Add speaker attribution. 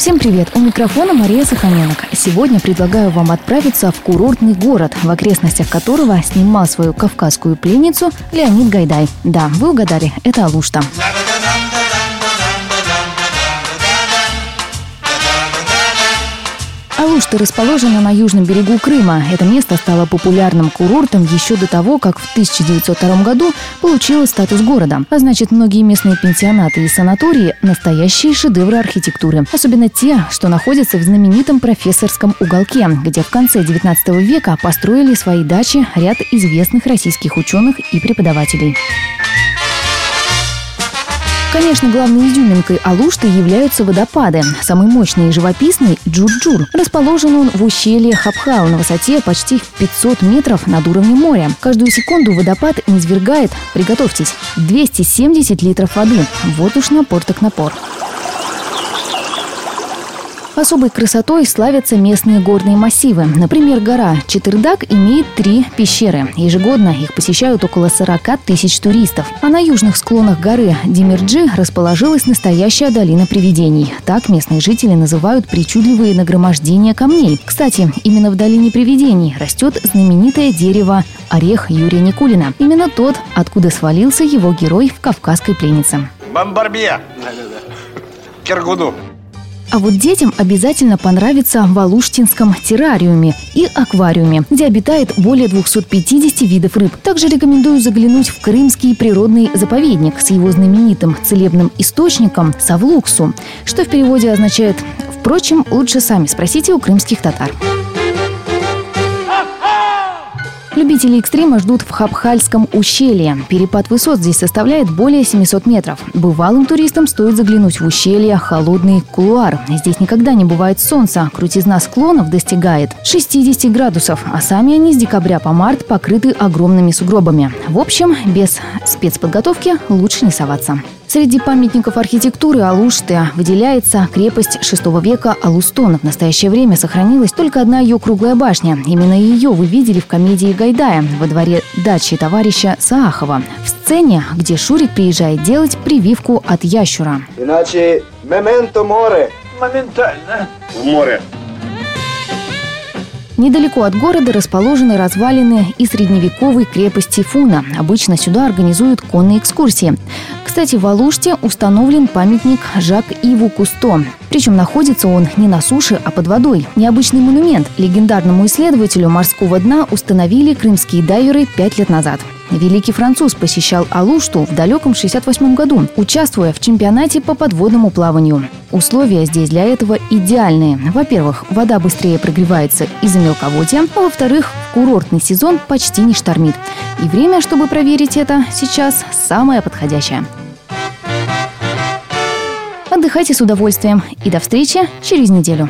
Speaker 1: Всем привет! У микрофона Мария Саханенок. Сегодня предлагаю вам отправиться в курортный город, в окрестностях которого снимал свою кавказскую пленницу Леонид Гайдай. Да, вы угадали, это Алушта. Алушта расположена на южном берегу Крыма. Это место стало популярным курортом еще до того, как в 1902 году получило статус города. А значит, многие местные пенсионаты и санатории – настоящие шедевры архитектуры. Особенно те, что находятся в знаменитом профессорском уголке, где в конце 19 века построили свои дачи ряд известных российских ученых и преподавателей. Конечно, главной изюминкой Алушты являются водопады. Самый мощный и живописный – Джур-Джур. Расположен он в ущелье Хапхал на высоте почти в 500 метров над уровнем моря. Каждую секунду водопад низвергает, приготовьтесь, 270 литров воды. Вот уж напор так напор. Особой красотой славятся местные горные массивы. Например, гора Чатыр-Даг имеет три пещеры. Ежегодно их посещают около 40 тысяч туристов. А на южных склонах горы Демерджи расположилась настоящая долина привидений. Так местные жители называют причудливые нагромождения камней. Кстати, именно в долине привидений растет знаменитое дерево орех Юрия Никулина. Именно тот, откуда свалился его герой в «Кавказской пленнице».
Speaker 2: Бомбарбия. Киргуду.
Speaker 1: А вот детям обязательно понравится в Алуштинском террариуме и аквариуме, где обитает более 250 видов рыб. Также рекомендую заглянуть в Крымский природный заповедник с его знаменитым целебным источником Савлуксу, что в переводе означает Впрочем, лучше сами спросите у крымских татар. Любители экстрима ждут в Хабхальском ущелье. Перепад высот здесь составляет более 700 метров. Бывалым туристам стоит заглянуть в ущелье «Холодный кулуар». Здесь никогда не бывает солнца. Крутизна склонов достигает 60 градусов, а сами они с декабря по март покрыты огромными сугробами. В общем, без спецподготовки лучше не соваться. Среди памятников архитектуры Алушты выделяется крепость VI века Алустон. В настоящее время сохранилась только одна ее круглая башня. Именно ее вы видели в комедии Гайдая во дворе дачи товарища Саахова. В сцене, где Шурик приезжает делать прививку от ящура.
Speaker 3: Иначе мементо море.
Speaker 2: Моментально. В море.
Speaker 1: Недалеко от города расположены развалины и средневековой крепости Фуна. Обычно сюда организуют конные экскурсии. Кстати, в Алуште установлен памятник Жак-Иву Кусто. Причем находится он не на суше, а под водой. Необычный монумент легендарному исследователю морского дна установили крымские дайверы пять лет назад. Великий француз посещал Алушту в далеком 68 году, участвуя в чемпионате по подводному плаванию. Условия здесь для этого идеальные. Во-первых, вода быстрее прогревается из-за мелководья, а во-вторых, курортный сезон почти не штормит. И время, чтобы проверить это, сейчас самое подходящее. Отдыхайте с удовольствием и до встречи через неделю.